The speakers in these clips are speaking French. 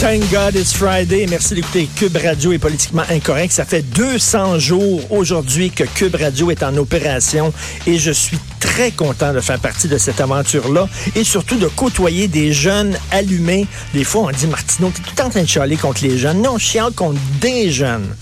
Thank God it's Friday. Merci d'écouter Cube Radio est politiquement incorrect. Ça fait 200 jours aujourd'hui que Cube Radio est en opération et je suis très content de faire partie de cette aventure-là et surtout de côtoyer des jeunes allumés. Des fois, on dit, Martineau, t'es tout en train de chialer contre les jeunes. Non, je chiale contre des jeunes.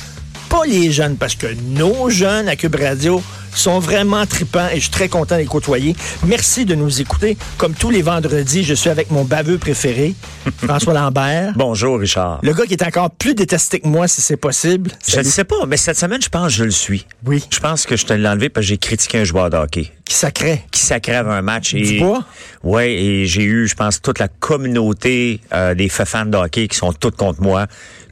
Pas les jeunes, parce que nos jeunes à Cube Radio sont vraiment tripants et je suis très content de les côtoyer. Merci de nous écouter. Comme tous les vendredis, je suis avec mon baveux préféré, François Lambert. Bonjour, Richard. Le gars qui est encore plus détesté que moi, si c'est possible. Je ne sais pas, mais cette semaine, je pense que je le suis. Oui. Je pense que je te l'ai enlevé parce que j'ai critiqué un joueur de hockey Qui sacrait. qui s'accrève un match. Et, Dubois? Ouais, et j'ai eu, je pense, toute la communauté euh, des fans de hockey qui sont toutes contre moi,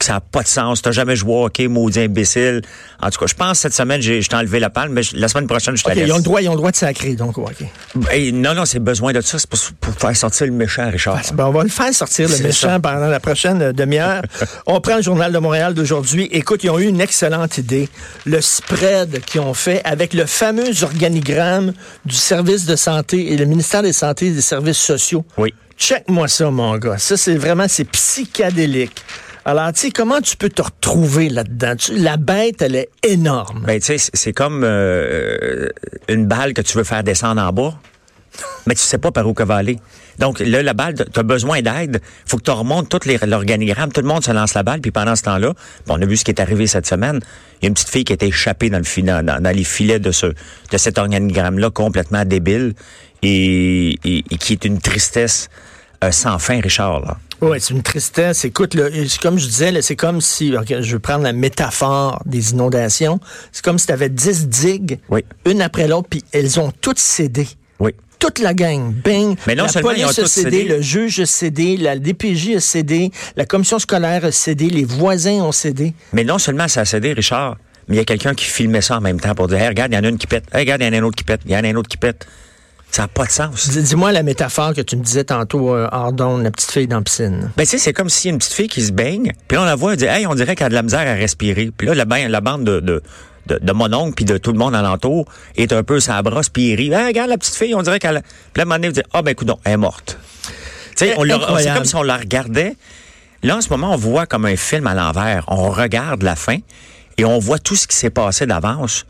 que ça n'a pas de sens. T'as jamais joué au hockey, maudit imbécile. En tout cas, je pense que cette semaine, j'ai, je t'ai enlevé la palme, mais la semaine prochaine, je te OK, laisse. ils ont le droit, ils ont le droit de sacrer, donc, OK. Hey, non, non, c'est besoin de ça. C'est pour, pour faire sortir le méchant, Richard. Ben, on va le faire sortir, le méchant, ça. pendant la prochaine euh, demi-heure. on prend le Journal de Montréal d'aujourd'hui. Écoute, ils ont eu une excellente idée. Le spread qu'ils ont fait avec le fameux organigramme du service de santé et le ministère des Santé et des Services sociaux. Oui. Check-moi ça, mon gars. Ça, c'est vraiment, c'est psychédélique. Alors, tu sais, comment tu peux te retrouver là-dedans? La bête, elle est énorme. Ben, tu sais, c'est- comme euh, une balle que tu veux faire descendre en bas, mais tu sais pas par où qu'elle va aller. Donc, là, la balle, tu as besoin d'aide. faut que tu remontes tout l'organigramme. Tout le monde se lance la balle, puis pendant ce temps-là, on a vu ce qui est arrivé cette semaine. Il y a une petite fille qui a été échappée dans, le dans- dans les filets de, ce, de cet organigramme-là, complètement débile, et, et- et qui est une tristesse euh, sans fin, Richard. Là. Oui, c'est une tristesse. Écoute, là, comme je disais, c'est comme si, je vais prendre la métaphore des inondations, c'est comme si tu avais 10 digues, Oui. une après l'autre, puis elles ont toutes cédé. Oui. Toute la gang, bing. Mais non la seulement ils ont police a cédé, cédé. le juge a cédé, la DPJ a cédé, la commission scolaire a cédé, les voisins ont cédé. Mais non seulement ça a cédé, Richard, mais il y a quelqu'un qui filmait ça en même temps pour dire Hey, regarde, il y en a une qui pète. Hey, regarde, il y en a un autre qui pète. Il y en a un autre qui pète. Ça n'a pas de sens. Dis- Dis-moi la métaphore que tu me disais tantôt, euh, hors d'onde, la petite fille dans la piscine. Ben, tu sais, c'est comme si une petite fille qui se baigne, puis on la voit, elle dit Hey, on dirait qu'elle a de la misère à respirer. Puis là, la, la bande de, de, de, de mon oncle puis de tout le monde alentour est un peu sa brosse, puis il rit. Hey, regarde la petite fille, on dirait qu'elle. a- Puis là, à un moment donné, dites Ah, ben, écoute, elle est morte. Tu sais, on le- c'est comme si on la regardait. Là, en ce moment, on voit comme un film à l'envers. On regarde la fin et on voit tout ce qui s'est passé d'avance,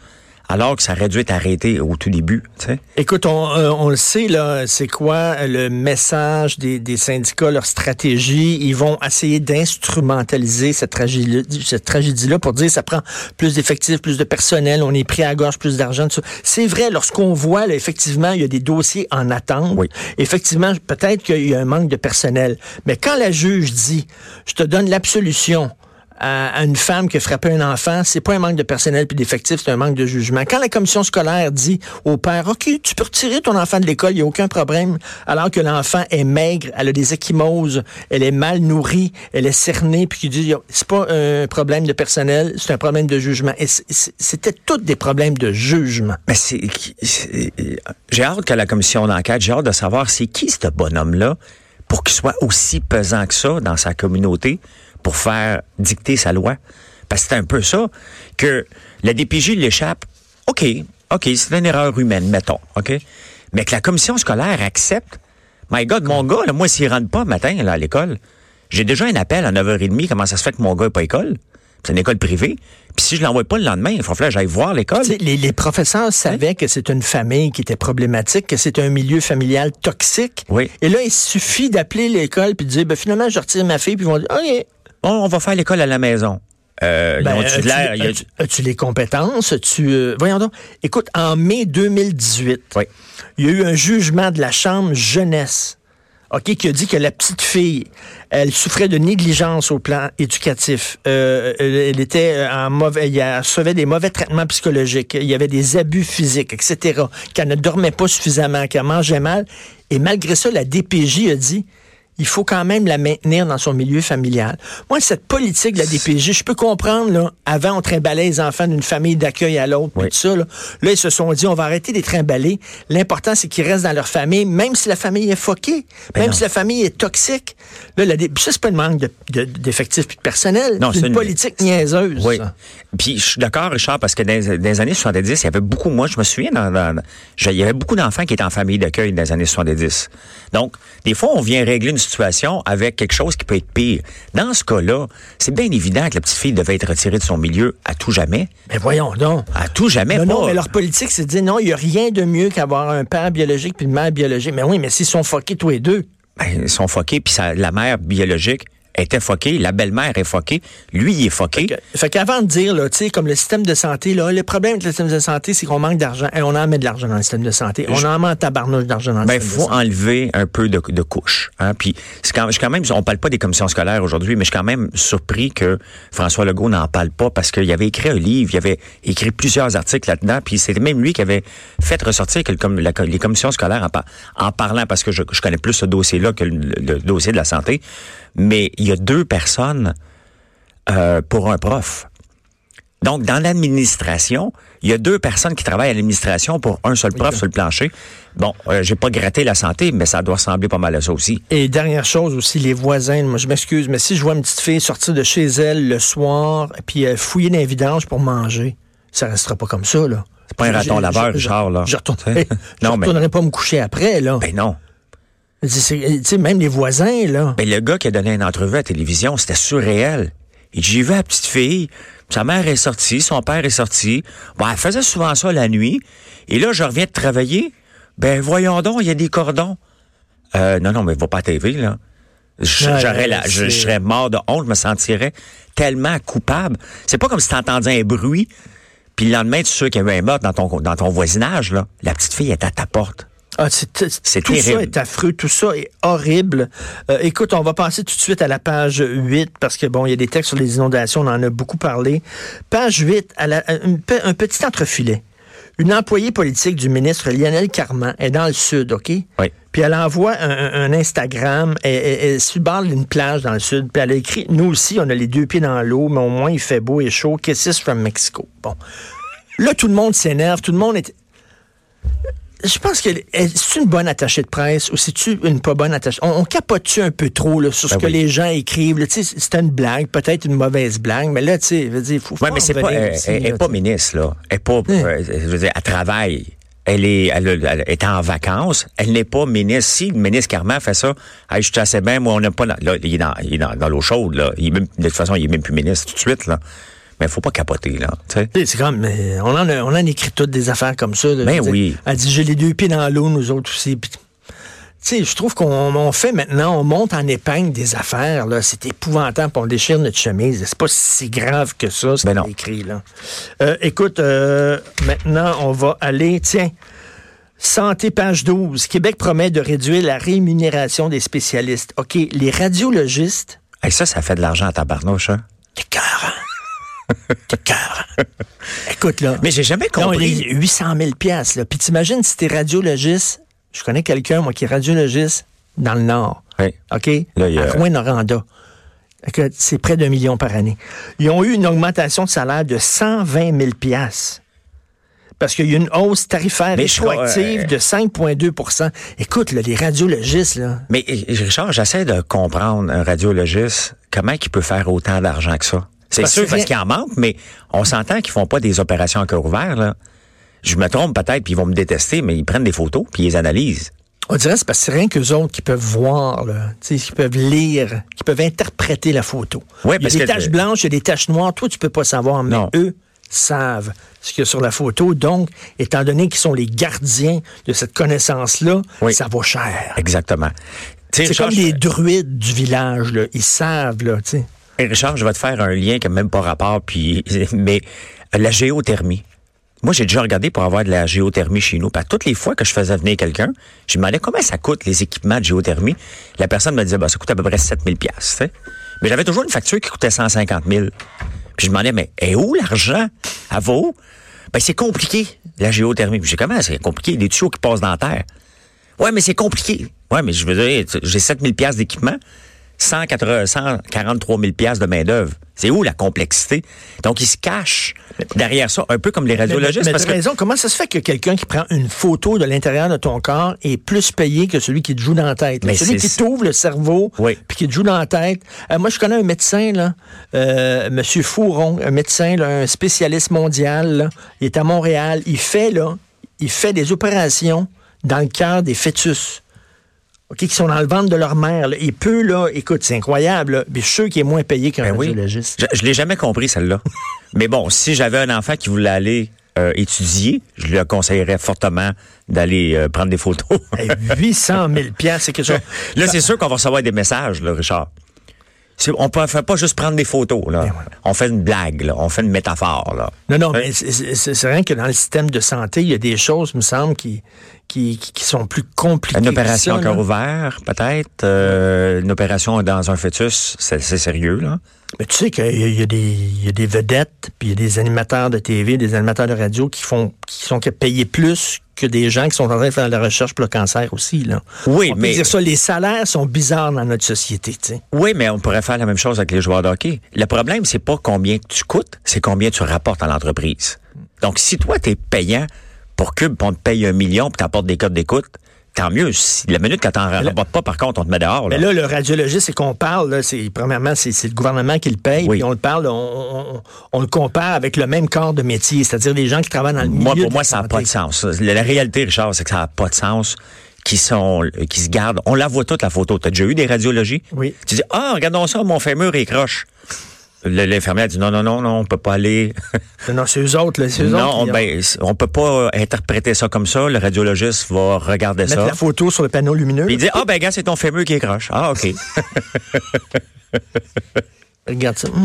alors que ça aurait dû être arrêté au tout début. Tu sais. Écoute, on, euh, on le sait, là, c'est quoi le message des, des syndicats, leur stratégie? Ils vont essayer d'instrumentaliser cette tragédie, cette tragédie-là pour dire ça prend plus d'effectifs, plus de personnel, on est pris à la gorge, plus d'argent. tout ça. C'est vrai, lorsqu'on voit, là, effectivement, il y a des dossiers en attente. Oui. Effectivement, peut-être qu'il y a un manque de personnel. Mais quand la juge dit, je te donne l'absolution, à, une femme qui a frappé un enfant, c'est pas un manque de personnel puis d'effectifs, c'est un manque de jugement. Quand la commission scolaire dit au père, OK, tu peux retirer ton enfant de l'école, il n'y a aucun problème, alors que l'enfant est maigre, elle a des échymoses, elle est mal nourrie, elle est cernée, puis qui dit, c'est pas un problème de personnel, c'est un problème de jugement. C'était tous des problèmes de jugement. Mais c'est, c'est- j'ai hâte que la commission d'enquête, j'ai hâte de savoir c'est qui ce bonhomme-là pour qu'il soit aussi pesant que ça dans sa communauté pour faire dicter sa loi. Parce que c'est un peu ça que la DPJ l'échappe. OK, OK, c'est une erreur humaine, mettons, OK? Mais que la commission scolaire accepte. My God, mon gars, là, moi, s'il rentre pas matin là, à l'école, j'ai déjà un appel à 9h30. Comment ça se fait que mon gars n'est pas à école? C'est une école privée. Puis si je l'envoie pas le lendemain, il faut que j'aille voir l'école. Les, les professeurs savaient que c'est une famille qui était problématique, que c'est un milieu familial toxique. Oui. Et là, il suffit d'appeler l'école puis de dire, ben, finalement, je retire ma fille, puis ils vont dire, OK. On, on va faire l'école à la maison. Euh, Ben, de as-tu- les compétences? As-tu, euh, voyons donc. Écoute, en mai 2018, Oui. il y a eu un jugement de la Chambre jeunesse. OK, qui a dit que la petite fille, elle souffrait de négligence au plan éducatif. Euh, elle était en mauvais, elle recevait des mauvais traitements psychologiques. Il y avait des abus physiques, etc. Qu'elle ne dormait pas suffisamment, qu'elle mangeait mal. Et malgré ça, la DPJ a dit, il faut quand même la maintenir dans son milieu familial. Moi, cette politique de la DPJ, je peux comprendre, là, avant, on trimballait les enfants d'une famille d'accueil à l'autre, Oui. tout ça, là. Là, ils se sont dit, on va arrêter de les trimballer. L'important, c'est qu'ils restent dans leur famille, même si la famille est foquée, Ben même non. si la famille est toxique. Là, la, ça, c'est pas une manque de- de- d'effectifs puis de personnel. Non, c'est une une- politique niaiseuse. Oui. ça. Puis je suis d'accord, Richard, parce que dans, les- dans les années 70, il y avait beaucoup, moi je me souviens, dans, dans- je- il y avait beaucoup d'enfants qui étaient en famille d'accueil dans les années 70. Donc, des fois, on vient régler une situation avec quelque chose qui peut être pire. Dans ce cas-là, c'est bien évident que la petite fille devait être retirée de son milieu à tout jamais. Mais voyons donc. À tout jamais, Non, pas. non, mais leur politique, c'est de dire non, il n'y a rien de mieux qu'avoir un père biologique puis une mère biologique. Mais oui, mais s'ils sont foqués tous les deux. Ben, ils sont foqués, puis la mère biologique était foquée, la belle-mère est foquée, lui, il est foqué. Fait qu'avant de dire, là, tu sais, comme le système de santé, là, le problème avec le système de santé, c'est qu'on manque d'argent. Et on en met de l'argent dans le système de santé. On en met en tabarnouche d'argent dans le Ben, système faut de santé. enlever un peu de, de couches. Hein? Puis, c'est quand, je quand même, on parle pas des commissions scolaires aujourd'hui, mais je suis quand même surpris que François Legault n'en parle pas parce qu'il avait écrit un livre, il avait écrit plusieurs articles là-dedans, puis c'était même lui qui avait fait ressortir que le com- la- les commissions scolaires en, par- en parlant, parce que je, je connais plus ce dossier-là que le, le dossier de la santé, mais il y a deux personnes euh, pour un prof. Donc, dans l'administration, il y a deux personnes qui travaillent à l'administration pour un seul prof sur le plancher. Bon, euh, j'ai pas gratté la santé, mais ça doit ressembler pas mal à ça aussi. Et dernière chose aussi, les voisins, moi je m'excuse, mais si je vois une petite fille sortir de chez elle le soir, puis euh, fouiller dans les vidanges pour manger, ça restera pas comme ça, là. C'est pas un raton laveur, Richard, là. Je retournerai, je mais- pas me coucher après, là. Ben non. Sais, même les voisins, là. Ben le gars qui a donné une entrevue à la télévision, c'était surréel. Il dit, j'ai vu la petite fille, sa mère est sortie, son père est sorti. Bon, elle faisait souvent ça la nuit. Et là, je reviens de travailler. Ben voyons donc, il y a des cordons. Euh, non, non, mais va pas à TV, là. Ouais, j'aurais la- c'est- je, je serais mort de honte, je me sentirais tellement coupable. C'est pas comme si t'entendais un bruit, puis le lendemain, tu sais qu'il y avait un meurtre dans ton, dans ton voisinage, là. La petite fille est à ta porte. Ah, c'est, tout terrible. ça est affreux, tout ça est horrible. Euh, écoute, on va passer tout de suite à la page 8 parce que bon, il y a des textes sur les inondations, on en a beaucoup parlé. Page 8, à la- à un, pe- un petit entrefilet. Une employée politique du ministre Lionel Carman est dans le sud, OK? Oui. Puis elle envoie un, Instagram, elle, elle, elle est sur le bord d'une plage dans le sud, puis elle a écrit Nous aussi, on a les deux pieds dans l'eau, mais au moins il fait beau et chaud. Kisses from Mexico. Bon. Là, tout le monde s'énerve, tout le monde est. Je pense que est- c'est une bonne attachée de presse ou c'est-tu une pas bonne attachée? On, on capote-tu un peu trop là, sur ce Ben que oui. les gens écrivent? C'était une blague, peut-être une mauvaise blague, mais là, tu sais, dire, faut, Oui, mais c'est pas, elle, aussi, elle- elle est là, pas ministre, là. Elle est pas, Hein? euh, je veux dire, elle travaille. Elle est, elle, est en vacances. Elle n'est pas ministre. Si le ministre Carman fait ça, hey, je suis assez bien, moi, on n'a pas, là, il est dans, il est dans, dans l'eau chaude, là. Il est même- de toute façon, il est même plus ministre tout de suite, là. Mais faut pas capoter, là. C'est comme, mais on en, a, on en écrit toutes des affaires comme ça. là, Ben veux dire. oui. Elle dit, j'ai les deux pieds dans l'eau, nous autres aussi. Sais, je trouve qu'on on fait maintenant, on monte en épingle des affaires, là. C'est épouvantable, on déchire notre chemise. C'est pas si grave que ça, ce Ben qu'on écrit, là. Euh, écoute, euh, maintenant, on va aller, tiens, Santé, page 12. Québec promet de réduire la rémunération des spécialistes. OK, les radiologistes, Hey, ça, ça fait de l'argent à tabarnouche, hein. t'es cœur, T'es cœur. Écoute, là. Mais j'ai jamais compris. les 800 000 piastres, là. Puis t'imagines si t'es radiologiste, je connais quelqu'un, moi, qui est radiologiste dans le Nord. Oui. OK? Là, il y a- À Rouen-Noranda. Écoute, C'est près d'un million par année. Ils ont eu une augmentation de salaire de 120 000 piastres. Parce qu'il y a une hausse tarifaire rétroactive euh, de 5,2% Écoute, là, les radiologistes, là, Mais Richard, j'essaie de comprendre un radiologiste, comment il peut faire autant d'argent que ça? C'est sûr parce qu'il en manque, mais on s'entend qu'ils font pas des opérations à cœur ouvert, là. Je me trompe peut-être, puis ils vont me détester, mais ils prennent des photos, puis ils les analysent. on dirait que c'est parce que c'est rien qu'eux autres qui peuvent voir, là, qui peuvent lire, qui peuvent interpréter la photo. Ouais, il y a des taches blanches, il y a des taches noires. Toi, tu peux pas savoir, mais Non. eux savent ce qu'il y a sur la photo. Donc, étant donné qu'ils sont les gardiens de cette connaissance-là, Oui. ça vaut cher. Exactement. C'est comme les druides du village, là. Ils savent, là, Richard, je vais te faire un lien qui n'a même pas rapport, puis mais la géothermie. Moi, j'ai déjà regardé pour avoir de la géothermie chez nous. Toutes les fois que je faisais venir quelqu'un, je me demandais combien ça coûte les équipements de géothermie. La personne me disait, bah, ça coûte à peu près 7000 pièces. Mais j'avais toujours une facture qui coûtait 150 000. Puis je me demandais, mais est où l'argent? À vous? Ben, c'est compliqué, la géothermie. Puis j'ai comment c'est compliqué? Des tuyaux qui passent dans la terre. Ouais, mais c'est compliqué. Ouais, mais je veux dire, j'ai 7000 pièces d'équipement. 180, 143 000 pièces de main d'œuvre. C'est où la complexité? Donc ils se cachent derrière ça, un peu comme les radiologistes. Mais, mais, parce que... raison. Comment ça se fait que quelqu'un qui prend une photo de l'intérieur de ton corps est plus payé que celui qui te joue dans la tête? Mais Celui qui t'ouvre le cerveau, Oui. puis qui te joue dans la tête. Euh, moi, je connais un médecin là, euh, Monsieur Fouron, un médecin, là, un spécialiste mondial. là. Il est à Montréal. Il fait là, il fait des opérations dans le cœur des fœtus. OK, qui sont dans le ventre de leur mère. là. Il peut, là, écoute, c'est incroyable, là, mais je suis sûr qu'il est moins payé qu'un Ben oui. Je, je l'ai jamais compris, celle-là. Mais bon, si j'avais un enfant qui voulait aller euh, étudier, je lui conseillerais fortement d'aller euh, prendre des photos. Hey, 800 000 piastres, c'est quelque chose. là, c'est sûr qu'on va recevoir des messages, là, Richard. On ne fait pas juste prendre des photos. Là. Ben On fait une blague, là. on fait une métaphore. Là. Non, non, Hein? mais c'est- rien que dans le système de santé, il y a des choses, me semble, qui, qui, qui- qui sont plus compliquées. Une opération à cœur ouvert, peut-être. Euh, une opération dans un fœtus, c'est sérieux. là. Mais tu sais qu'il y, y a des vedettes, puis il y a des animateurs de TV, des animateurs de radio qui font qui sont payés plus que des gens qui sont en train de faire de la recherche pour le cancer aussi. Là. Oui, On peut mais dire ça, les salaires sont bizarres dans notre société. tu. Oui, mais on pourrait faire la même chose avec les joueurs de hockey. Le problème, c'est pas combien tu coûtes, c'est combien tu rapportes à l'entreprise. Donc, si toi, tu es payant pour Cube, on te paye un million, puis t'apportes des codes d'écoute, tant mieux. Si, la minute que t'en rapportes pas, par contre, on te met dehors. Là. Mais là, le radiologiste, c'est qu'on parle, c'est, premièrement, c'est, le gouvernement qui le paye, Oui. puis on le parle, on, on- on le compare avec le même corps de métier, c'est-à-dire des gens qui travaillent dans le milieu moi, de pour la moi, ça n'a pas de sens. La, la réalité, Richard, c'est que ça n'a pas de sens. Qui sont, qui se gardent. On la voit toute la photo. T'as déjà eu des radiologies? Oui. Tu dis, ah, regardons ça, mon fémur est croche. L'infirmière dit, non, non, non, non, on peut pas aller. Non, non, c'est eux autres, là, c'est eux Non, autres on, ben, on peut pas interpréter ça comme ça. Le radiologiste va regarder mettre ça. la photo sur le panneau lumineux. Puis il dit, ah ben gars, c'est ton fémur qui est croche. Ah, OK. Regarde ça. Ouais,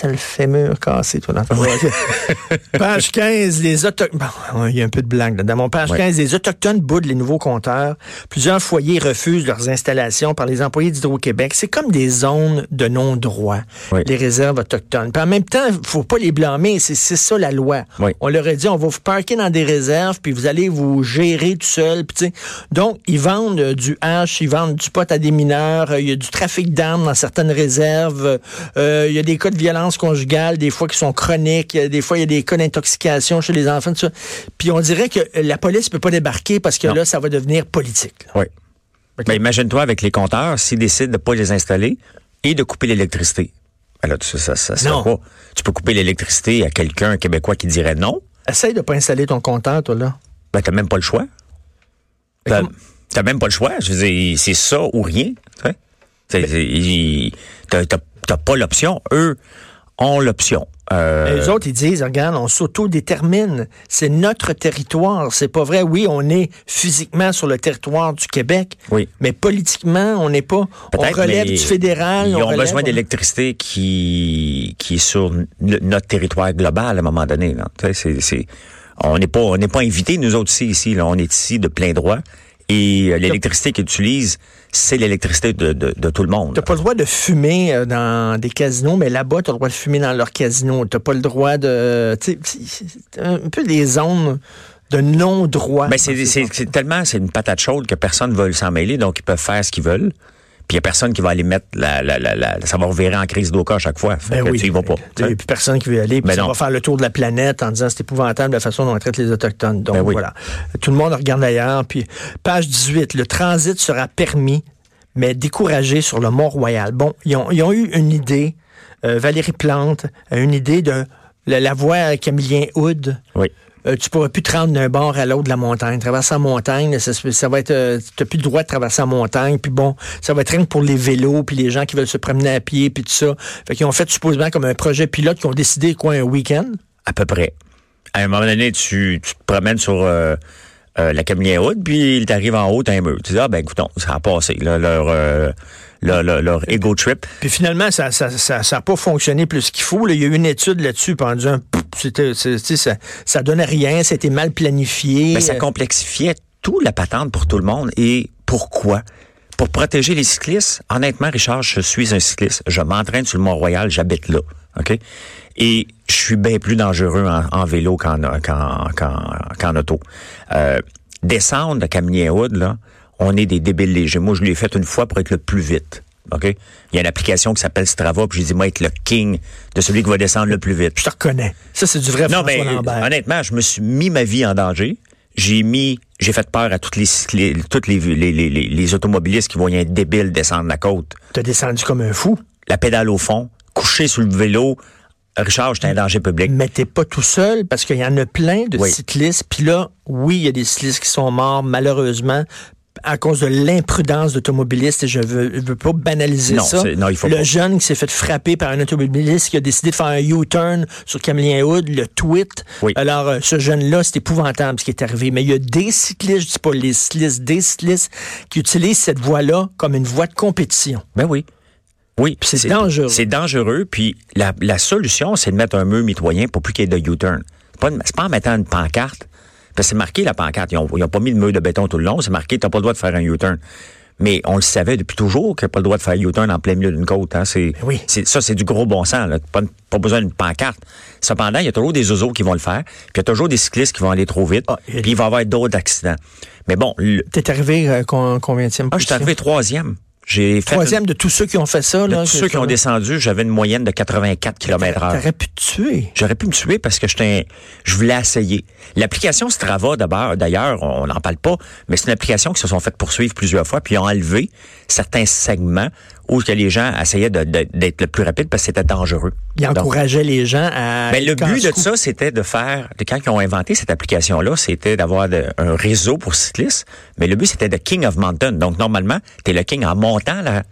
t'as le fémur cassé, toi, dans ton Page 15, les Autochtones. Bon, il y a un peu de blague là. Dans mon page Ouais. 15, les Autochtones boudent les nouveaux compteurs. Plusieurs foyers refusent leurs installations par les employés d'Hydro-Québec. C'est comme des zones de non-droit, Oui. les réserves autochtones. Puis en même temps, faut pas les blâmer. C'est ça la loi. On leur a dit, on va vous parquer dans des réserves, puis vous allez vous gérer tout seul. Puis, donc, ils vendent euh, du hash, ils vendent du pot à des mineurs, euh, il y a du trafic d'armes dans certaines réserves, euh, il y a des cas de violence conjugale, des fois qui sont chroniques, a des fois il y a des cas d'intoxication chez les enfants, tout ça. Puis on dirait que la police peut pas débarquer parce que Non. là, ça va devenir politique. là. oui. Ben, imagine-toi avec les compteurs, s'ils décident de pas les installer et de couper l'électricité. Ben là, tu, ça, ça, ça Non. pas. Tu peux couper l'électricité à quelqu'un québécois qui dirait non? Essaye de pas installer ton compteur, toi, là. Ben, t'as même pas le choix. T'as t'as même pas le choix. Je veux dire, c'est ça ou rien. il- T'as t'as- t'as pas l'option. Eux ont l'option. Euh, Les autres, ils disent, regarde, on s'autodétermine. C'est notre territoire. C'est pas vrai. Oui, on est physiquement sur le territoire du Québec. Oui. Mais politiquement, on n'est pas. On relève du fédéral. Ils on ont relève- besoin d'électricité qui, qui est sur notre territoire global à un moment donné. là. C'est- c'est- on n'est pas, on n'est pas invités, nous autres ici, ici. Là, on est ici de plein droit. Et euh, l'électricité qu'ils utilisent, c'est l'électricité de, de, de tout le monde. T'as pas le droit de fumer euh, dans des casinos, mais là-bas, t'as le droit de fumer dans leur casino. T'as pas le droit de. tu sais, C'est un peu des zones de non-droit. Ben, c'est, c'est, c'est tellement, c'est une patate chaude que personne ne veut s'en mêler, donc ils peuvent faire ce qu'ils veulent. Puis il n'y a personne qui va aller mettre la, la, la, la- ça va revirer en crise d'Oka à chaque fois. Ben oui. tu y vas pas. Il n'y a plus personne qui veut y aller. Puis Ben ça non. va faire le tour de la planète en disant c'est épouvantable la façon dont on traite les Autochtones. Donc Ben oui. voilà. Tout le monde regarde ailleurs. Puis page 18, le transit sera permis, mais découragé sur le Mont-Royal. Bon, ils ont, ils ont eu une idée. euh, Valérie Plante a une idée de la, voie Camillien Hood. Oui. Euh, tu pourras plus te rendre d'un bord à l'autre de la montagne. Traverser la montagne, ça, va être, euh, t'as plus le droit de traverser la montagne. Puis bon, ça va être rien que pour les vélos, puis les gens qui veulent se promener à pied, puis tout ça. Fait qu'ils ont fait supposément comme un projet pilote qui ont décidé quoi un week-end? À peu près. À un moment donné, tu, te promènes sur euh, la Camillien haute, puis il t'arrive en haut, t'as un mur. Tu dis, ah ben écoutons, ça a passé. Là, leur, leur, leur, leur ego trip. Puis finalement, ça ça, ça, ça a pas fonctionné plus qu'il faut. là. Il y a eu une étude là-dessus, dit, un c'était, c'est- tu sais, ça, ça donnait rien, c'était mal planifié. Mais ça complexifiait tout la patente pour tout le monde. Et pourquoi? Pour protéger les cyclistes? Honnêtement, Richard, je suis un cycliste. Je m'entraîne sur le Mont-Royal, j'habite là. OK? Et je suis bien plus dangereux en, en vélo qu'en, qu'en, qu'en, qu'en auto. Euh, descendre de Camigny-Wood, là, on est des débiles légers. Moi, je l'ai fait une fois pour être le plus vite. OK? Il y a une application qui s'appelle Strava, puis j'ai dit, moi, être le king de celui qui va descendre le plus vite. je te reconnais. Ça, c'est du vrai Non, François mais euh, Lambert. honnêtement, je me suis mis ma vie en danger. J'ai mis, j'ai fait peur à toutes les, cycli- toutes les, les, les, les- les automobilistes qui voyaient un débile descendre la côte. T'as descendu comme un fou. La pédale au fond, couché sur le vélo. Richard, j'étais un danger public. Mais t'es pas tout seul parce qu'il y en a plein de Oui. cyclistes. Puis là, oui, il y a des cyclistes qui sont morts malheureusement à cause de l'imprudence d'automobilistes et je veux, je veux pas banaliser Non, ça. non, il faut le pas. jeune qui s'est fait frapper par un automobiliste qui a décidé de faire un U-turn sur Camélien Hood, le tweet. Oui. Alors, euh, ce jeune-là, c'est épouvantable ce qui est arrivé. Mais il y a des cyclistes, je dis pas les cyclistes, des cyclistes qui utilisent cette voie-là comme une voie de compétition. Ben oui. Oui. C'est dangereux. C'est dangereux. Puis la, la solution, c'est de mettre un mur mitoyen pour plus qu'il y ait de U-turn. C'est pas, pas en mettant une pancarte. C'est marqué la pancarte. Ils ont, ils ont pas mis de mur de béton tout le long. C'est marqué, t'as pas le droit de faire un U-turn. Mais on le savait depuis toujours qu'il n'y a pas le droit de faire U-turn en plein milieu d'une côte. Hein. C'est, Ben oui. c'est, ça, c'est du gros bon sens. Là. Pas, pas besoin d'une pancarte. Cependant, il y a toujours des oiseaux qui vont le faire. Puis il y a toujours des cyclistes qui vont aller trop vite. Ah, et- puis il va y avoir d'autres accidents. Mais bon, le, T'es arrivé euh, combien de ah, je suis arrivé troisième. J'ai Troisième de tous ceux qui ont fait ça. de là, tous que- ceux qui ont descendu, j'avais une moyenne de 84 km heure. T'aurais pu te tuer. J'aurais pu me tuer parce que j'étais, je voulais essayer. L'application Strava, d'abord, d'ailleurs, on n'en parle pas, mais c'est une application qui se sont fait poursuivre plusieurs fois, puis ils ont enlevé certains segments où que les gens essayaient d'être le plus rapide parce que c'était dangereux. Il encourageait les gens à. ben, le but de ça, c'était de faire, de quand ils ont inventé cette application-là, c'était d'avoir un réseau pour cyclistes, mais le but, c'était de King of Mountain. Donc, normalement, tu es le king en montant, là.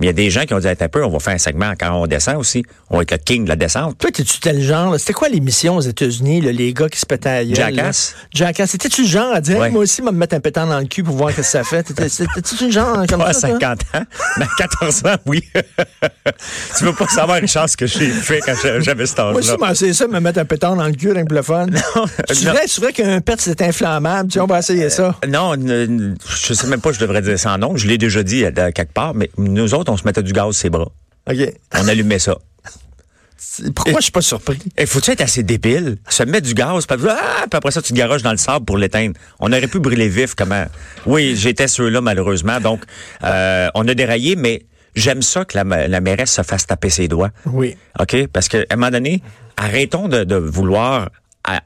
Mais il y a des gens qui ont dit, Attends un peu, on va faire un segment quand on descend aussi. On va être le king de la descente. Toi, t'es-tu tel genre? C'était quoi l'émission aux États-Unis, les gars qui se pétaient à gueule, Jackass? là? Jackass. C'était-tu le genre à dire, Ouais. moi aussi, me mettre un pétard dans le cul pour voir ce que ça fait? C'était-tu le genre comme Pas ça? toi? 50 ans, mais à 14 ans, oui. tu veux pas savoir, Richard, ce que j'ai fait quand j'a- j'avais cet Moi aussi, âge-là. moi, c'est ça, me mettre un pétard dans le cul, rien que le fun. Non. vrai, c'est vrai qu'un pet, c'est inflammable. Tu sais, on va essayer ça. Non, je sais même pas, je devrais dire ça en nom. Je l'ai déjà dit à, à quelque part, mais nous autres, on se mettait du gaz sur ses bras. OK. On allumait ça. Pourquoi je suis pas surpris? Il faut-tu être assez débile? Se mettre du gaz, puis, ah, puis après ça, tu te garoches dans le sable pour l'éteindre. On aurait pu brûler vif, comment? Oui, j'étais ceux-là, malheureusement. Donc, euh, on a déraillé, mais j'aime ça que la, la mairesse se fasse taper ses doigts. Oui. OK? Parce qu'à un moment donné, arrêtons de, de vouloir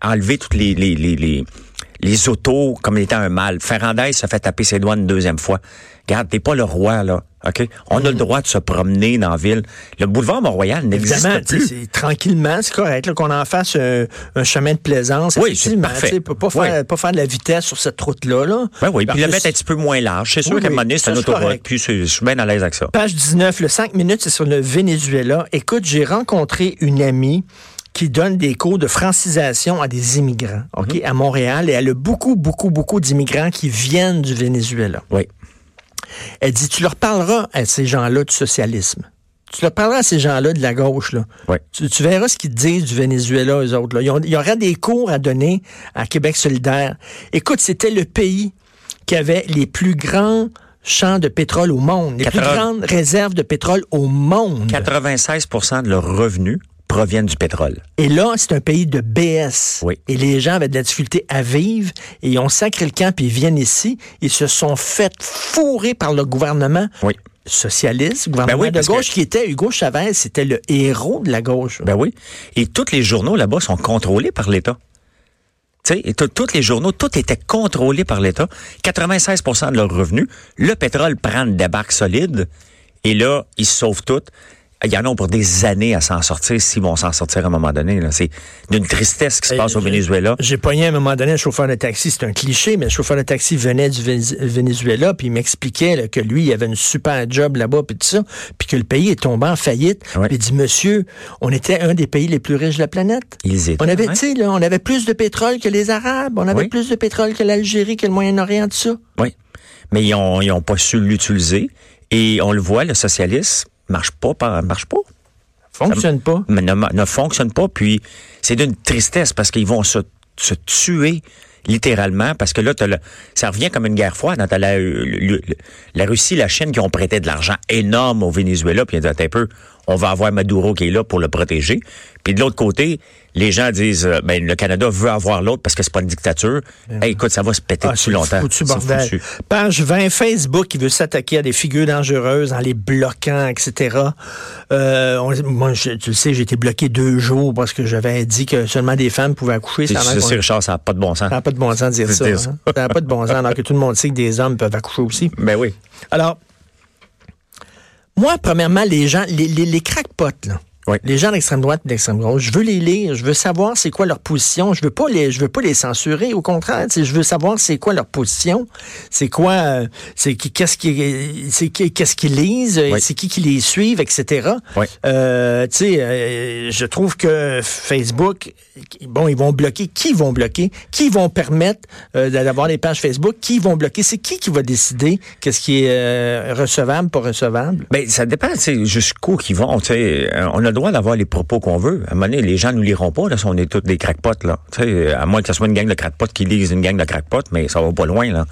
enlever toutes les, les, les, les, les autos comme étant un mal. Ferrandez se fait taper ses doigts une deuxième fois. Regarde, t'es pas le roi, là. OK? On a le droit de se promener dans la ville. Le boulevard Mont-Royal n'existe plus. c'est tranquillement, c'est correct là, qu'on en fasse un, un chemin de plaisance. Oui, c'est parfait. Pas, pas faire, Oui. pas faire de la vitesse sur cette route-là. Là. Ben oui, puis le mettre un petit peu moins large. C'est sûr Oui, qu'à un moment donné, c'est c'est autoroute. Puis je suis bien à l'aise avec ça. Page 19, le 5 minutes, c'est sur le Venezuela. Écoute, j'ai rencontré une amie qui donne des cours de francisation à des immigrants, OK, Mhm. à Montréal, et elle a beaucoup, beaucoup, beaucoup d'immigrants qui viennent du Venezuela. Oui. Elle dit, tu leur parleras à ces gens-là du socialisme. Tu leur parleras à ces gens-là de la gauche, là. Oui. Tu, tu verras ce qu'ils disent du Venezuela, eux autres. Là. Ils ont- il y aura des cours à donner à Québec solidaire. Écoute, c'était le pays qui avait les plus grands champs de pétrole au monde, les plus 80. grandes réserves de pétrole au monde. 96% de leurs revenus proviennent du pétrole. Et là, c'est un pays de BS. Oui. Et les gens avaient de la difficulté à vivre et ils ont sacré le camp puis ils viennent ici. Ils se sont fait fourrer par le gouvernement Oui. socialiste, gouvernement Ben oui, de gauche que- qui était Hugo Chavez, c'était le héros de la gauche. Ben oui. Et tous les journaux là-bas sont contrôlés par l'État. Tu sais, tous les journaux, tout était contrôlé par l'État. 96% de leurs revenus. Le pétrole prend une débarque solide. Et là, ils se sauvent tout. Il y en a pour des années à s'en sortir, s'ils vont s'en sortir à un moment donné. C'est d'une tristesse qui se passe au Venezuela. J'ai pogné à un moment donné un chauffeur de taxi, c'est un cliché, mais le chauffeur de taxi venait du Venezuela, puis il m'expliquait que lui, il avait une super job là-bas, puis tout ça, puis que le pays est tombé en faillite. Ouais. Puis il dit, monsieur, on était un des pays les plus riches de la planète. Ils étaient. On avait, ouais. là, on avait plus de pétrole que les Arabes, on avait Oui. plus de pétrole que l'Algérie, que le Moyen-Orient, tout ça. Oui. Mais ils ont, ils ont pas su l'utiliser. Et on le voit, le socialisme marche pas, marche pas. Fonctionne pas. Mais ne, ne fonctionne pas. Puis c'est d'une tristesse parce qu'ils vont se, se tuer littéralement parce que là, le- ça revient comme une guerre froide. T'as la, le- le- la Russie, la Chine qui ont prêté de l'argent énorme au Venezuela, puis ils ont dit, un peu, on va avoir Maduro qui est là pour le protéger. Puis de l'autre côté, les gens disent, euh, ben, le Canada veut avoir l'autre parce que c'est pas une dictature. Hey, écoute, ça va se péter Ah, dessus longtemps. foutu bordel. foutu. Page 20, Facebook qui veut s'attaquer à des figures dangereuses en les bloquant, etc. Euh, on- moi, je- tu le sais, j'ai été bloqué deux jours parce que j'avais dit que seulement des femmes pouvaient accoucher. C'est Richard, ça n'a pas de bon sens. ça n'a pas de bon sens de dire ça. Dire ça. hein. Ça n'a pas de bon sens, alors que tout le monde sait que des hommes peuvent accoucher aussi. Ben oui. Alors, moi, premièrement, les gens, les, les, les crackpots, là. Oui. Les gens d'extrême droite et d'extrême gauche, je veux les lire, je veux savoir c'est quoi leur position, je veux pas les je veux pas les censurer au contraire, tu sais, je veux savoir c'est quoi leur position, c'est quoi euh, c'est qui- qu'est-ce qui c'est qui- qu'est-ce qu'ils lisent, Oui. c'est qui qui les suivent etc. Oui. Euh, tu sais euh, je trouve que Facebook bon, ils vont bloquer qui vont bloquer, qui vont permettre euh, d'avoir des pages Facebook, qui vont bloquer, c'est qui qui va décider qu'est-ce qui est recevable, pas recevable? Ben, ça dépend, tu sais, jusqu'où qu'ils vont. Tu sais, on a le droit d'avoir les propos qu'on veut. À un moment donné, les gens nous liront pas, là, si on est tous des crackpots, là. Sais, à moins que ce soit une gang de crackpots qui lisent une gang de crackpots, mais ça va pas loin, là.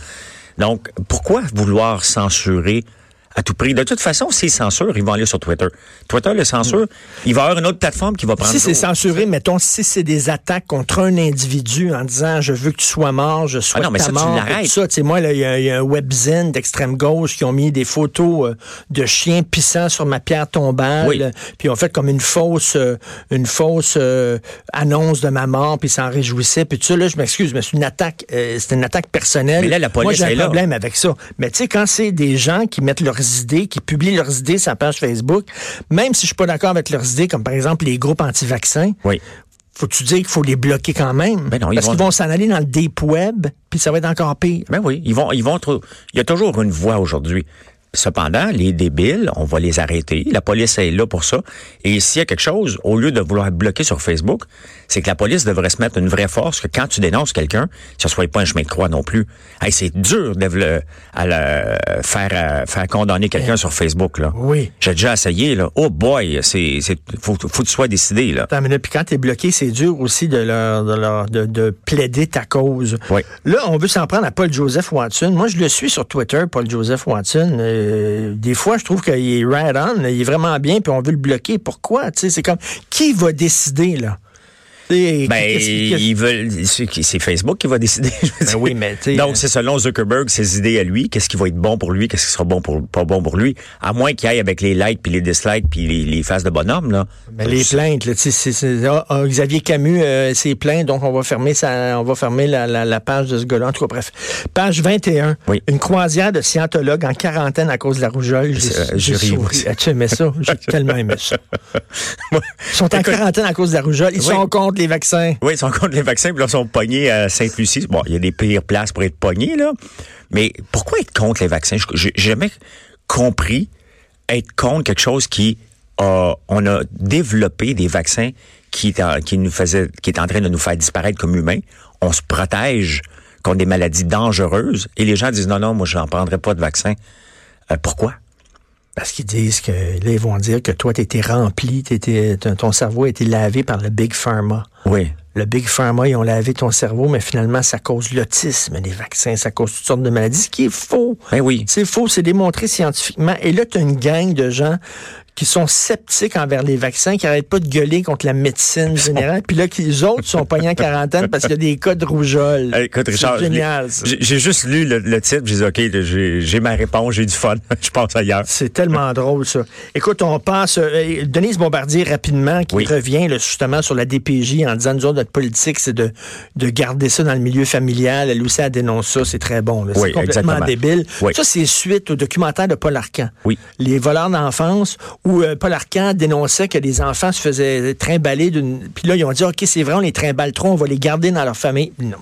Donc, pourquoi vouloir censurer à tout prix? De toute façon, s'ils censurent, ils vont aller sur Twitter. Twitter le censure, il va y avoir une autre plateforme qui va prendre Si c'est censuré, mettons, si c'est des attaques contre un individu en disant je veux que tu sois mort, je souhaite Ah non, mais ta ça, tu mort, l'arrêtes. tout ça. Tu sais, moi, là, il y, a- il y a un webzine d'extrême gauche qui ont mis des photos euh, de chiens pissant sur ma pierre tombale, Oui. puis ils ont fait comme une fausse, euh, une fausse euh, annonce de ma mort, puis ils s'en réjouissaient, puis tout ça. Là, je m'excuse, mais c'est une attaque, euh, c'est une attaque personnelle. Mais là, la police moi, j'ai est un là. problème avec ça. Mais tu sais, quand c'est des gens qui mettent leurs idées, qui publient leurs idées sur la page Facebook, même si je suis pas d'accord avec leurs idées, comme par exemple les groupes anti-vaccins, Oui. faut-tu dire qu'il faut les bloquer quand même? Ben non, ils Parce vont- qu'ils vont s'en aller dans le deep web, puis ça va être encore pire. Ben oui, ils vont, ils vont Il y a toujours une voie aujourd'hui. Cependant, les débiles, on va les arrêter. La police est là pour ça. Et s'il y a quelque chose, au lieu de vouloir bloquer sur Facebook, c'est que la police devrait se mettre une vraie force que quand tu dénonces quelqu'un, ce soit pas un chemin de croix non plus. Hey, c'est dur de le- à le- faire, euh, faire condamner quelqu'un sur Facebook, là. Oui. J'ai déjà essayé, là. Oh boy, c'est, c'est, faut, faut que tu sois décidé, là. Attends minute, puis quand t'es bloqué, c'est dur aussi de leur, de, leur- de, de plaider ta cause. Oui. Là, on veut s'en prendre à Paul Joseph Watson. Moi, je le suis sur Twitter, Paul Joseph Watson. Euh, des fois, je trouve qu'il est right on, il est vraiment bien, puis on veut le bloquer. Pourquoi? C'est comme, qui va décider, là? Ben, qu'est-ce qui- qu'est-ce- ils veulent, c'est Facebook qui va décider. Ben oui, mais Donc, c'est selon Zuckerberg, ses idées à lui, qu'est-ce qui va être bon pour lui, qu'est-ce qui sera bon pour, pas bon pour lui. À moins qu'il aille avec les likes puis les dislikes puis les, les faces de bonhomme, là. Ben, les plaintes, là, c'est- c'est- ah, ah, Xavier Camus euh, s'est plaint, donc on va fermer sa, on va fermer la, la- la page de ce gars-là. En tout cas, bref. Page 21. Oui. Une croisière de scientologues en quarantaine à cause de la rougeole. J'ai euh, j'ai souri. Ah, tu aimais ça? J'ai tellement aimé ça. Ils sont en écoute, quarantaine à cause de la rougeole. Ils Oui. sont contre les vaccins. Oui, ils sont contre les vaccins, puis là, ils sont pognés à Sainte-Lucie. Bon, il y a des pires places pour être pognés, là. Mais pourquoi être contre les vaccins? J'ai jamais compris être contre quelque chose qui a, on a développé des vaccins qui nous faisait, qui est en train de nous faire disparaître comme humains. On se protège contre des maladies dangereuses et les gens disent non, non, moi, je n'en prendrai pas de vaccin. Euh, pourquoi? Parce qu'ils disent que, là, ils vont dire que toi, t'étais rempli, t'étais, ton ton cerveau a été lavé par le Big Pharma. Oui. Le Big Pharma, ils ont lavé ton cerveau, mais finalement, ça cause l'autisme, les vaccins, ça cause toutes sortes de maladies, ce qui est faux. Ben oui. C'est faux, c'est démontré scientifiquement. Et là, tu as une gang de gens qui sont sceptiques envers les vaccins, qui n'arrêtent pas de gueuler contre la médecine générale, puis là, qui, les autres sont pognés en quarantaine parce qu'il y a des cas de rougeole. Écoute, Richard, génial. j'ai juste lu le, le titre, j'ai dit, OK, j'ai ma réponse, j'ai du fun, je passe ailleurs. C'est tellement drôle, ça. Écoute, on passe. euh, Denise Bombardier, rapidement, qui Oui. revient là, justement sur la DPJ en disant nous autres, notre politique, c'est de, de garder ça dans le milieu familial. Elle aussi, elle dénonce ça. C'est très bon. Oui, c'est complètement exactement. débile. Oui. Ça, c'est suite au documentaire de Paul Arcan. Oui. Les voleurs d'enfance, où euh, Paul Arcan dénonçait que les enfants se faisaient trimballer d'une. Puis là, ils ont dit OK, c'est vrai, on les trimballe trop, on va les garder dans leur famille. Non.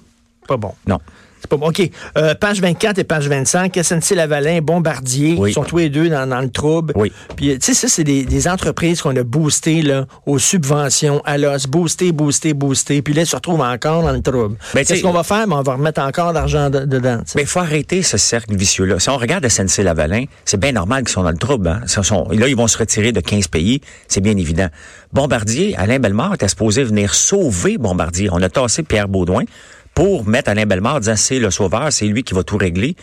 Pas bon. Non. C'est pas bon. OK. Euh, page 24 et page 25, SNC-Lavalin, Bombardier, Oui. sont tous les deux dans, dans le trouble. Oui. Puis, tu sais, ça, c'est des, des entreprises qu'on a boostées là, aux subventions, à l'os, boosté, boosté, boosté. Puis là, ils se retrouvent encore dans le trouble. Ben, Qu'est-ce qu'on va faire? Ben, on va remettre encore d'argent de- dedans. Mais il faut arrêter ce cercle vicieux-là. Si on regarde SNC-Lavalin, c'est bien normal qu'ils sont dans le trouble. Hein? Ils sont- là, ils vont se retirer de 15 pays, c'est bien évident. Bombardier, Alain Bellemare était supposé venir sauver Bombardier. On a tassé Pierre Baudouin pour mettre Alain Bellemare, disant c'est le sauveur, c'est lui qui va tout régler.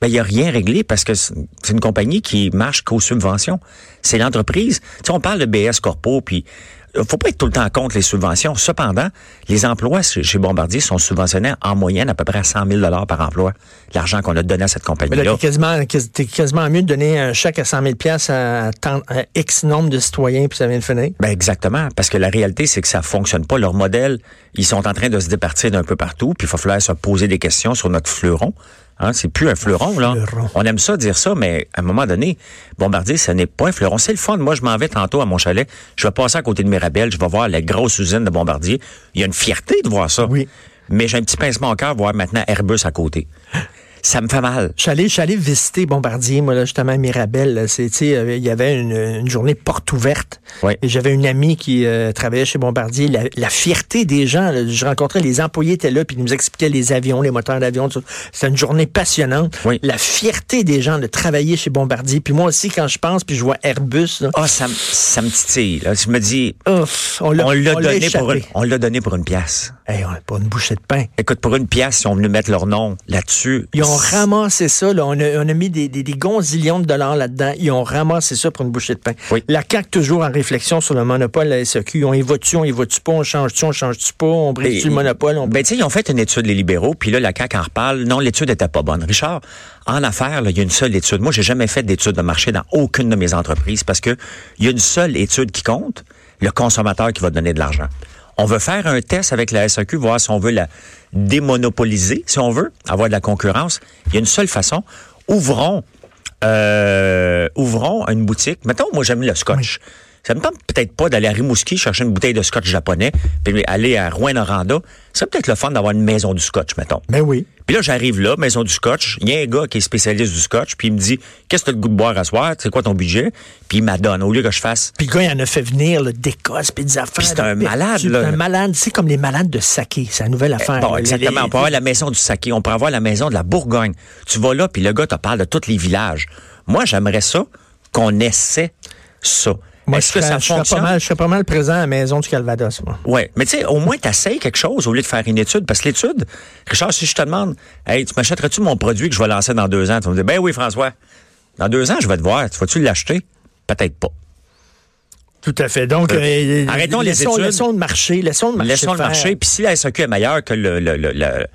Ben, il n'y a rien réglé parce que c'est une compagnie qui marche qu'aux subventions. C'est l'entreprise. Tu on parle de BS Corpo, puis faut pas être tout le temps contre les subventions. Cependant, les emplois chez Bombardier sont subventionnés en moyenne à peu près à 100 000 par emploi. L'argent qu'on a donné à cette Mais là, compagnie-là. t'es quasiment, quasiment mieux de donner un chèque à 100 000 à, tant- à X nombre de citoyens, puis ça vient de finir. Ben exactement, parce que la réalité, c'est que ça fonctionne pas. Leur modèle, ils sont en train de se départir d'un peu partout, puis il va falloir se poser des questions sur notre fleuron. Hein, c'est plus un fleuron, là. Fleuron. On aime ça dire ça, mais à un moment donné, Bombardier, ce n'est pas un fleuron. C'est le fun. Moi, je m'en vais tantôt à mon chalet. Je vais passer à côté de Mirabel. Je vais voir la grosse usine de Bombardier. Il y a une fierté de voir ça. Oui. Mais j'ai un petit pincement au cœur de voir maintenant Airbus à côté. Ça me fait mal. Je suis allé, je suis allé visiter Bombardier, moi, là, justement, à Mirabel. euh, il y avait une, une journée porte ouverte. Oui. Et j'avais une amie qui euh, travaillait chez Bombardier. La, la fierté des gens, là, je rencontrais les employés étaient là, puis ils nous expliquaient les avions, les moteurs d'avion. tout ça. C'était une journée passionnante. Oui. La fierté des gens de travailler chez Bombardier. Puis moi aussi, quand je pense, puis je vois Airbus, là, Ah, ça, me- ça me titille. Là. Je me dis, ouf, on l'a, on l'a on l'a donné pour une, échappé. on l'a donné pour une pièce. Hey, on pas une bouchée de pain. Écoute, pour une pièce, ils ont venu mettre leur nom là-dessus. Ils ont ramassé ça. Là. On, a, on a mis des, des, des gonzillions de dollars là-dedans. Ils ont ramassé ça pour une bouchée de pain. Oui. La CAQ, toujours en réflexion sur le monopole de la SEQ. On y va-tu, on y va-tu pas, on change-tu, on change-tu pas, on brise-tu Et- le monopole. On... Ben, tu sais, ils ont fait une étude, les libéraux, puis là, la CAQ en reparle. Non, l'étude était pas bonne. Richard, en affaires, il y a une seule étude. Moi, j'ai jamais fait d'étude de marché dans aucune de mes entreprises parce que il y a une seule étude qui compte, le consommateur qui va donner de l'argent. On veut faire un test avec la SAQ, voir si on veut la démonopoliser, si on veut, avoir de la concurrence. Il y a une seule façon. Ouvrons, euh, ouvrons une boutique. Mettons, moi, j'aime le scotch. Ça me tente peut-être pas d'aller à Rimouski chercher une bouteille de scotch japonais, puis aller à Rouen-Noranda. C'est peut-être le fun d'avoir une maison du scotch, mettons. Ben oui. Puis là, j'arrive là, maison du scotch. Il y a un gars qui est spécialiste du scotch, puis il me dit Qu'est-ce que tu as le goût de boire à soir? C'est quoi ton budget? Puis il m'adonne. Au lieu que je fasse. Puis le gars, il en a fait venir d'Écosse, puis des affaires. Puis c'est un de malade, là. C'est un malade. C'est comme les malades de saké. C'est la nouvelle affaire. Bon, exactement. On peut avoir la maison du saké, on peut avoir la maison de la Bourgogne. Tu vas là, puis le gars te parle de tous les villages. Moi, j'aimerais ça qu'on essaie ça. Moi, Est-ce je que serais, ça je serais pas mal, je serais pas mal présent à la maison du Calvados, moi. Ouais, mais tu sais, au moins t'essayes quelque chose au lieu de faire une étude, parce que l'étude, Richard, si je te demande, hey, tu m'achèterais-tu mon produit que je vais lancer dans deux ans, tu vas me dire, ben oui, François, dans deux ans, je vais te voir, tu vas-tu l'acheter? Peut-être pas. Tout à fait. Donc, Euh, euh, arrêtons les laissons, études. Laissons le marché. Laissons le marché. Laissons le marché, puis si la SAQ est meilleure que le, le, le, le,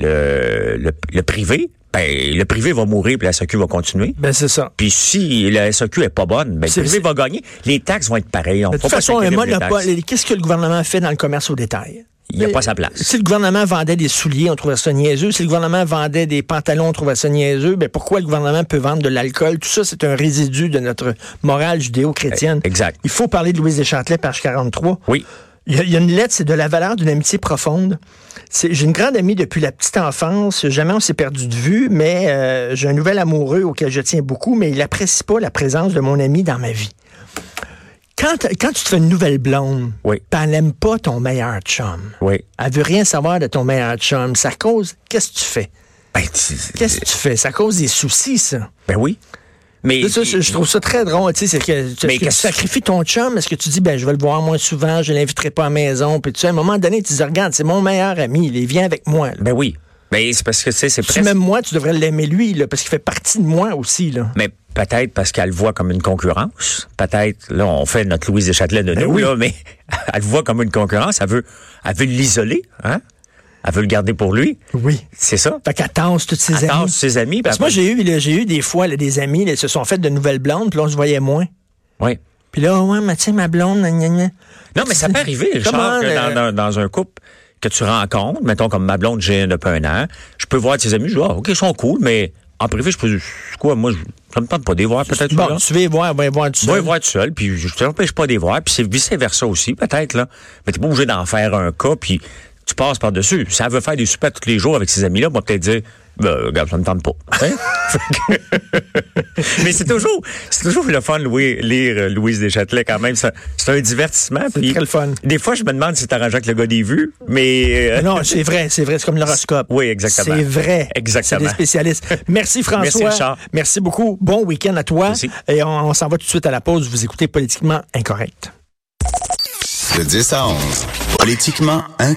le, le- le privé, ben le privé va mourir, puis la SAQ va continuer. Ben, c'est ça. Puis si la SAQ est pas bonne, ben le privé va gagner. Les taxes vont être pareilles. On De toute façon, qu'est-ce que le gouvernement fait dans le commerce au détail? Il n'y a pas sa place. Si le gouvernement vendait des souliers, on trouvait ça niaiseux. Si le gouvernement vendait des pantalons, on trouvait ça niaiseux. Ben pourquoi le gouvernement peut vendre de l'alcool? Tout ça, c'est un résidu de notre morale judéo-chrétienne. Exact. Il faut parler de Louise Deschâtelet, page 43. Oui. Il y, a, il y a une lettre, c'est de la valeur d'une amitié profonde. J'ai une grande amie depuis la petite enfance. Jamais on s'est perdu de vue, mais euh, j'ai un nouvel amoureux auquel je tiens beaucoup, mais il apprécie pas la présence de mon ami dans ma vie. Quand, quand tu te fais une nouvelle blonde, Oui. elle n'aime pas ton meilleur chum. Oui. Elle veut rien savoir de ton meilleur chum. Ça cause. Qu'est-ce que tu fais? Ben, tu- Qu'est-ce que tu fais? Ça cause des soucis, ça. ben oui. Mais Ça, je trouve ça très drôle. Tu sais, c'est que, est-ce Mais que tu sacrifies ton chum? Est-ce que tu dis, ben, je vais le voir moins souvent, je l'inviterai pas à la maison? Puis tu sais, à un moment donné, tu dis, regarde, c'est mon meilleur ami, il vient avec moi. là. Ben oui. Ben, c'est parce que tu sais, c'est Si presque. même moi, tu devrais l'aimer lui, là, parce qu'il fait partie de moi aussi. Là. Mais peut-être parce qu'elle le voit comme une concurrence. Peut-être, là, on fait notre Louise Deschâtelet de Ben nous, oui. là, mais elle le voit comme une concurrence. Elle veut, elle veut l'isoler, hein? Elle veut le garder pour lui. Oui. C'est ça. Fait qu'elle tasse toutes ses Elle amis. tasse ses amis. Parce que moi, j'ai eu, là, j'ai eu des fois là, des amis, là, ils se sont fait de nouvelles blondes, puis là, on se voyait moins. Oui. Puis là, ouais, mais sais, ma blonde, gna, gna, gna. Non, mais ça peut arriver, Richard, Comment, que euh, dans, dans- dans un couple que tu rencontres, mettons comme ma blonde, j'ai depuis un an, je peux voir tes amis, je dis, ah, OK, ils sont cool, mais en privé, je peux quoi, moi, je, ça me tente pas de les voir, peut-être. Bon, tu vas y voir, va voir tout seul. les voir tout seul, puis je te empêche pas de les voir, puis c'est vice-versa aussi, peut-être, là. Mais t'es pas obligé d'en faire un cas, puis tu passes par-dessus. Si elle veut faire des soupers tous les jours avec ses amis-là, on va peut-être dire, ben, regarde, ça me tente pas. Hein? Mais c'est toujours, c'est toujours le fun de louer- lire euh, Louise Deschâtelet quand même. C'est c'est un divertissement. puis très le fun. Des fois, je me demande si c'est arrangeant avec le gars des vues, mais... euh, Non, c'est vrai, c'est vrai. C'est comme l'horoscope. Oui, exactement. C'est vrai. Exactement. C'est des spécialistes. Merci François. Merci, Richard. Merci beaucoup. Bon week-end à toi. Merci. Et on, on s'en va tout de suite à la pause. Vous écoutez Politiquement Incorrect. De 10 à 11, politiquement incorrect.